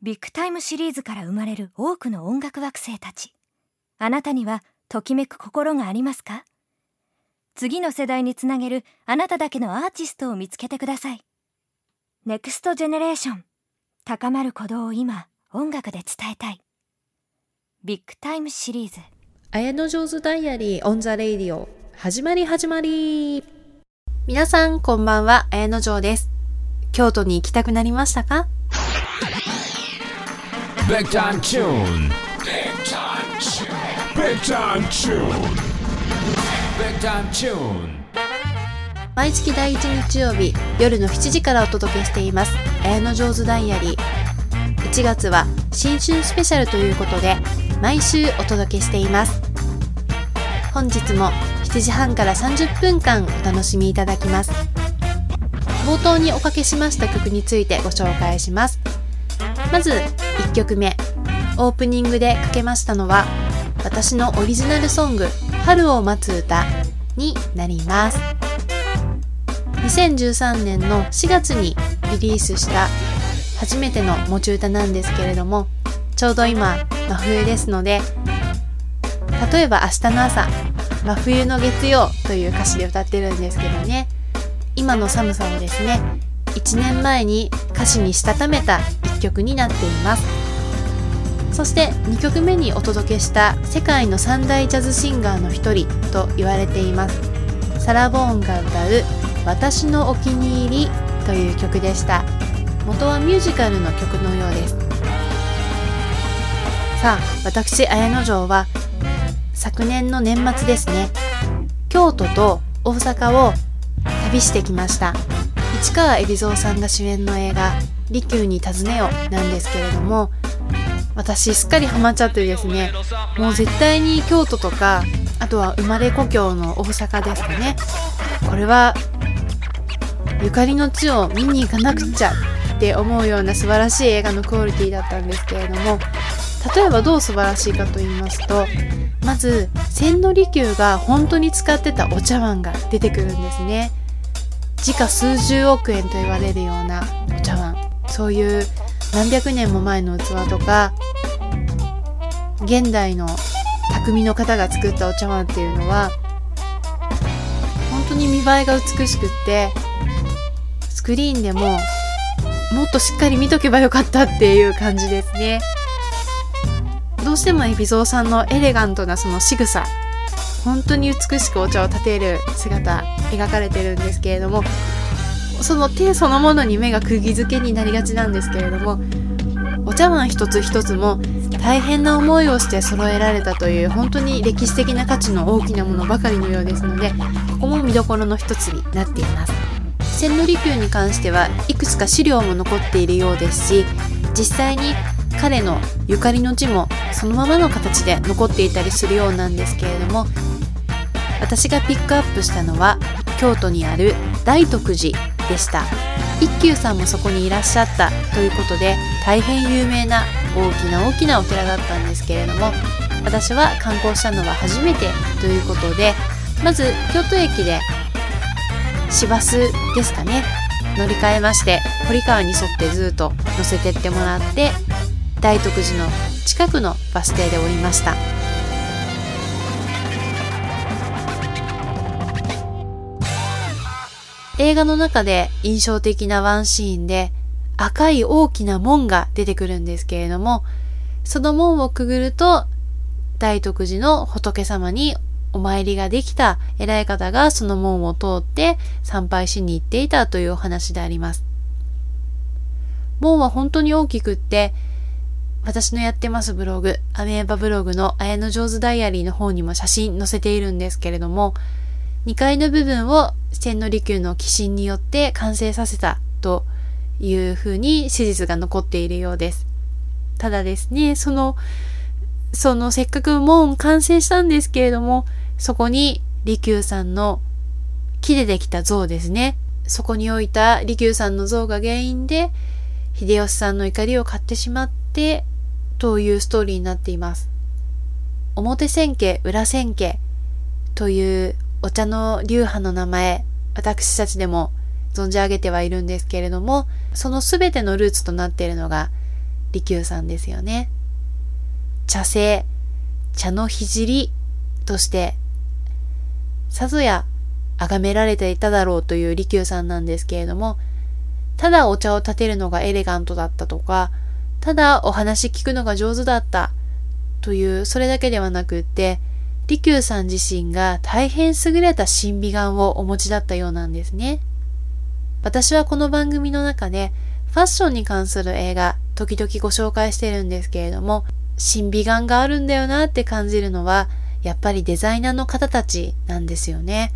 Big Time Series から生まれる多くの音楽惑星たち。あなたにはときめく心がありますか？次の世代につなげるあなただけのアーティストを見つけてください。 Next Generation。高まる鼓動を今音楽で伝えたい。 Big Time Series。 Ayanojo's Diary on the Radio。始まり始まり。皆さんこんばんは。綾野城です。京都に行きたくなりましたか？Big time tune. Big time tune. Big time tune. Big time tune. 毎月第1日曜日夜の7時からお届けしています綾野上手ダイアリー1月は新春スペシャルということで毎週お届けしています本日も7時半から30分間お楽しみいただきます冒頭におかけしました曲についてご紹介しますまず1曲目オープニングでかけましたのは私のオリジナルソング「春を待つ歌」になります。2013年の4月にリリースした初めての持ち歌なんですけれどもちょうど今真冬ですので例えば明日の朝真冬の月曜という歌詞で歌ってるんですけどね。今の寒さをですね1年前に歌詞にしたためた一曲になっています。そして2曲目にお届けした世界の三大ジャズシンガーの一人と言われています。サラ・ボーンが歌う「私のお気に入り」という曲でした。元はミュージカルの曲のようです。さあ私綾野城は昨年の年末ですね。京都と大阪を旅してきました。市川海老蔵さんが主演の映画「利休に尋ねよ」なんですけれども私すっかりハマっちゃってですね。もう絶対に京都とかあとは生まれ故郷の大阪ですかね。これはゆかりの地を見に行かなくちゃって思うような素晴らしい映画のクオリティだったんですけれども例えばどう素晴らしいかと言いますとまず千利休が本当に使ってたお茶碗が出てくるんですね。時価数十億円と言われるようなお茶碗。そういう何百年も前の器とか現代の匠の方が作ったお茶碗っていうのは本当に見栄えが美しくってスクリーンでももっとしっかり見とけばよかったっていう感じですね。どうしても海老蔵さんのエレガントなその仕草本当に美しくお茶を立てる姿描かれてるんですけれどもその手そのものに目が釘付けになりがちなんですけれどもお茶碗一つ一つも大変な思いをして揃えられたという本当に歴史的な価値の大きなものばかりのようですのでここも見どころの一つになっています。千利休に関してはいくつか資料も残っているようですし実際に彼のゆかりの地もそのままの形で残っていたりするようなんですけれども私がピックアップしたのは京都にある大徳寺でした。一休さんもそこにいらっしゃったということで大変有名な大きな大きなお寺だったんですけれども私は観光したのは初めてということでまず京都駅で市バスですかね乗り換えまして堀川に沿ってずっと乗せてってもらって大徳寺の近くのバス停で降りました。映画の中で印象的なワンシーンで赤い大きな門が出てくるんですけれどもその門をくぐると大徳寺の仏様にお参りができた偉い方がその門を通って参拝しに行っていたというお話であります。門は本当に大きくって私のやってますブログ、アメーバブログの綾野上手ダイアリーの方にも写真載せているんですけれども、2階の部分を千利休の鬼神によって完成させたというふうに史実が残っているようです。ただですね、その、そのせっかく門完成したんですけれども、そこに利休さんの木でできた像ですね。そこに置いた利休さんの像が原因で、秀吉さんの怒りを買ってしまって、というストーリーになっています。表千家、裏千家というお茶の流派の名前、私たちでも存じ上げてはいるんですけれども、そのすべてのルーツとなっているのが、利休さんですよね。茶聖、茶の聖として、さぞや崇められていただろうという利休さんなんですけれども、ただお茶を立てるのがエレガントだったとか、ただお話聞くのが上手だったという、それだけではなくって、利休さん自身が大変優れた審美眼をお持ちだったようなんですね。私はこの番組の中でファッションに関する映画時々ご紹介してるんですけれども、審美眼があるんだよなって感じるのは、やっぱりデザイナーの方たちなんですよね。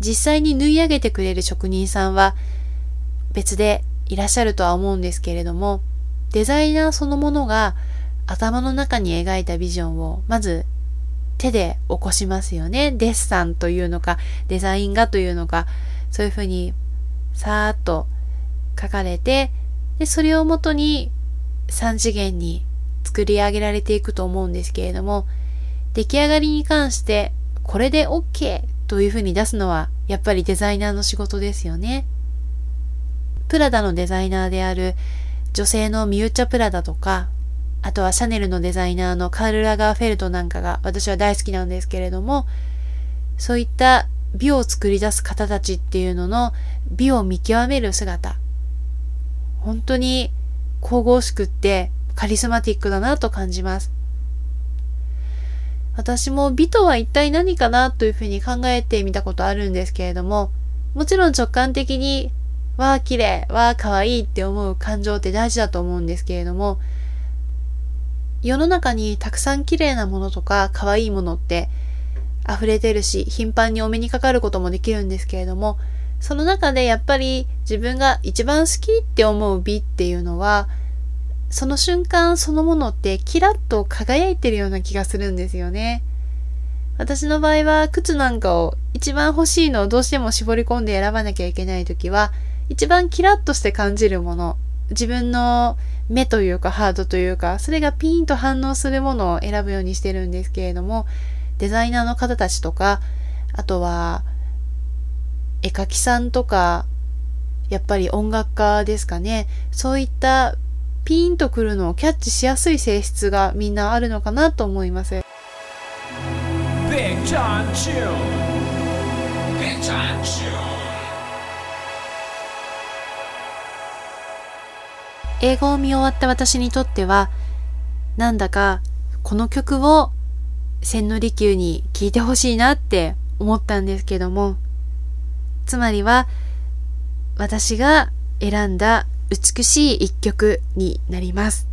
実際に縫い上げてくれる職人さんは別でいらっしゃるとは思うんですけれども、デザイナーそのものが頭の中に描いたビジョンをまず手で起こしますよね。デッサンというのか、デザイン画というのか、そういうふうにさーっと書かれて、で、それをもとに3次元に作り上げられていくと思うんですけれども、出来上がりに関してこれで OK というふうに出すのはやっぱりデザイナーの仕事ですよね。プラダのデザイナーである女性のミューチャ・プラダとか、あとはシャネルのデザイナーのカール・ラガーフェルトなんかが私は大好きなんですけれども、そういった美を作り出す方たちっていうのの美を見極める姿。本当に神々しくってカリスマティックだなと感じます。私も美とは一体何かなというふうに考えてみたことあるんですけれども、もちろん直感的に、わあ綺麗、わあ可愛いって思う感情って大事だと思うんですけれども、世の中にたくさん綺麗なものとか可愛いものって溢れてるし、頻繁にお目にかかることもできるんですけれども、その中でやっぱり自分が一番好きって思う美っていうのは、その瞬間そのものってキラッと輝いてるような気がするんですよね。私の場合は靴なんかを一番欲しいのをどうしても絞り込んで選ばなきゃいけないときは、一番キラッとして感じるもの、自分の目というかハードというか、それがピーンと反応するものを選ぶようにしてるんですけれども、デザイナーの方たちとか、あとは絵描きさんとか、やっぱり音楽家ですかね。そういったピーンとくるのをキャッチしやすい性質がみんなあるのかなと思います。英語を見終わった私にとっては、なんだかこの曲を千利休に聴いてほしいなって思ったんですけども、つまりは私が選んだ美しい一曲になります。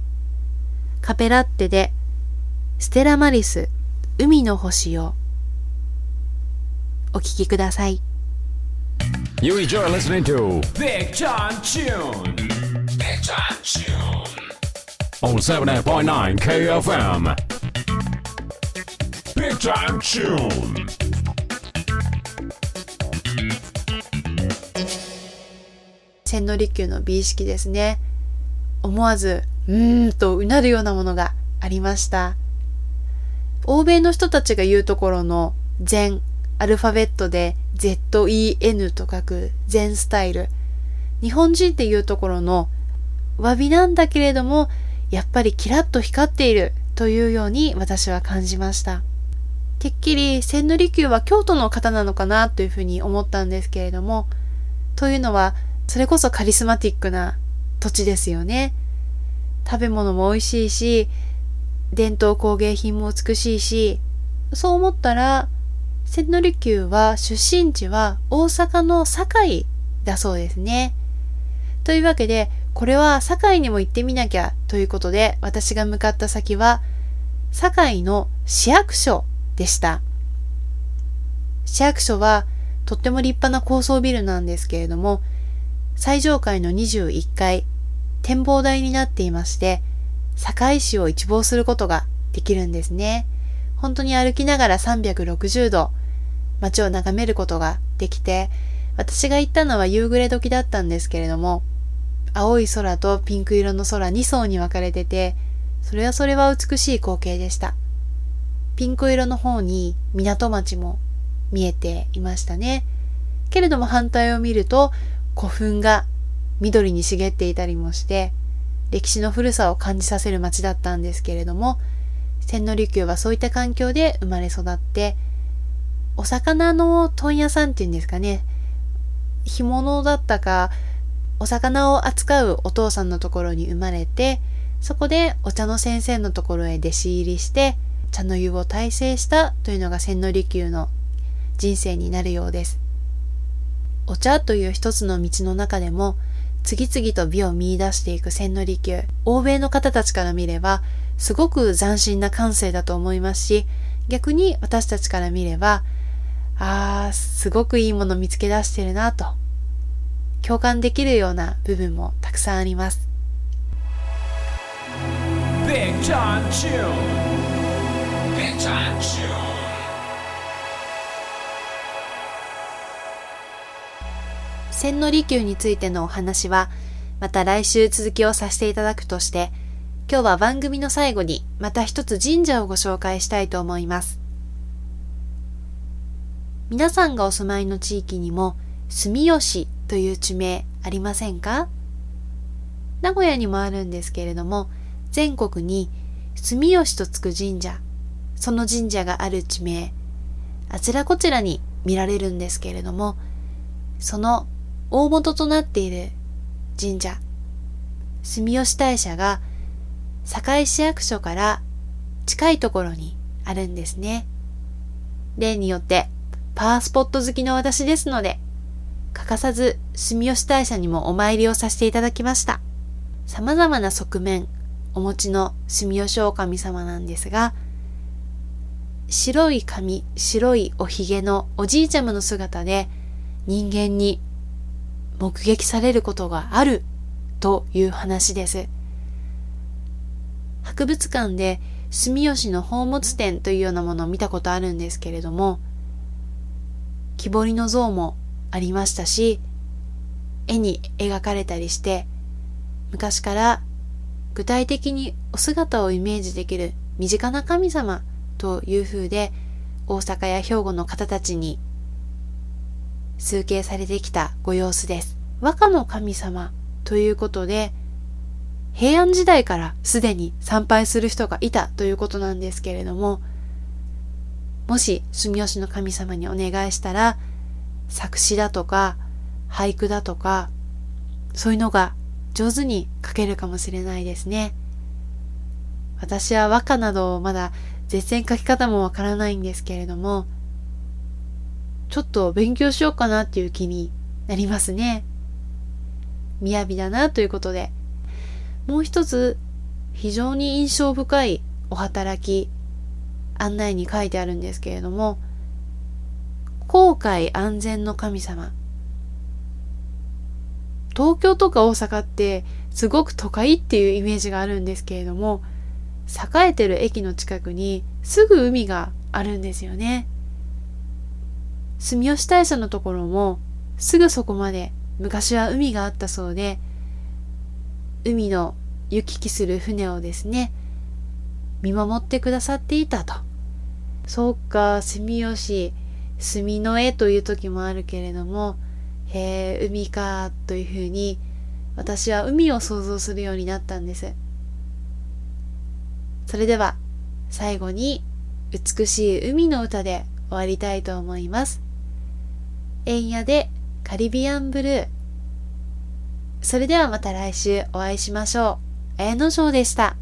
カペラッテでステラマリス海の星をお聴きください。You enjoy listening to. Big Time Tune. On 78.9 KFM. Big Time Tune. 千利休の美意識ですね。思わず、うーんとうなるようなものがありました。欧米の人たちが言うところの禅、アルファベットで ZEN と書く禅スタイル。日本人っていうところの詫びなんだけれども、やっぱりキラッと光っているというように私は感じました。てっきり千利休は京都の方なのかなというふうに思ったんですけれども、というのはそれこそカリスマティックな土地ですよね。食べ物も美味しいし、伝統工芸品も美しいし、そう思ったら、千利休は出身地は大阪の堺だそうですね。というわけで、これは堺にも行ってみなきゃということで、私が向かった先は、堺の市役所でした。市役所はとっても立派な高層ビルなんですけれども、最上階の21階、展望台になっていまして、堺市を一望することができるんですね。本当に歩きながら360度街を眺めることができて、私が行ったのは夕暮れ時だったんですけれども、青い空とピンク色の空2層に分かれてて、それはそれは美しい光景でした。ピンク色の方に港町も見えていましたね。けれども反対を見ると古墳が緑に茂っていたりもして、歴史の古さを感じさせる町だったんですけれども、千利休はそういった環境で生まれ育って、お魚の問屋さんっていうんですかね、干物だったか、お魚を扱うお父さんのところに生まれて、そこでお茶の先生のところへ弟子入りして、茶の湯を大成したというのが千利休の人生になるようです。お茶という一つの道の中でも、次々と美を見出していく千利休。欧米の方たちから見れば、すごく斬新な感性だと思いますし、逆に私たちから見れば、あー、すごくいいもの見つけ出してるなと、共感できるような部分もたくさんあります。千利休についてのお話は、また来週続きをさせていただくとして、今日は番組の最後にまた一つ神社をご紹介したいと思います。皆さんがお住まいの地域にも住吉という地名ありませんか？名古屋にもあるんですけれども、全国に住吉とつく神社、その神社がある地名、あちらこちらに見られるんですけれども、その大元となっている神社、住吉大社が堺市役所から近いところにあるんですね。例によってパワースポット好きの私ですので、欠かさず住吉大社にもお参りをさせていただきました。様々な側面お持ちの住吉狼様なんですが、白い髪、白いおひげのおじいちゃまの姿で人間に目撃されることがあるという話です。博物館で住吉の宝物展というようなものを見たことあるんですけれども、木彫りの像もありましたし、絵に描かれたりして、昔から具体的にお姿をイメージできる身近な神様という風で、大阪や兵庫の方たちに崇敬されてきたご様子です。和歌の神様ということで、平安時代からすでに参拝する人がいたということなんですけれども、もし住吉の神様にお願いしたら、作詞だとか、俳句だとか、そういうのが上手に書けるかもしれないですね。私は和歌などまだ絶戦書き方もわからないんですけれども、ちょっと勉強しようかなっていう気になりますね。雅だなということで。もう一つ、非常に印象深いお働き案内に書いてあるんですけれども、航海安全の神様。東京とか大阪ってすごく都会っていうイメージがあるんですけれども、栄えてる駅の近くにすぐ海があるんですよね。住吉大社のところもすぐそこまで昔は海があったそうで、海の行き来する船をですね、見守ってくださっていたと。そうか、住吉、住の絵という時もあるけれども、へえ、海か、というふうに、私は海を想像するようになったんです。それでは、最後に、美しい海の歌で終わりたいと思います。円屋でカリビアンブルー。それではまた来週お会いしましょう。綾野城でした。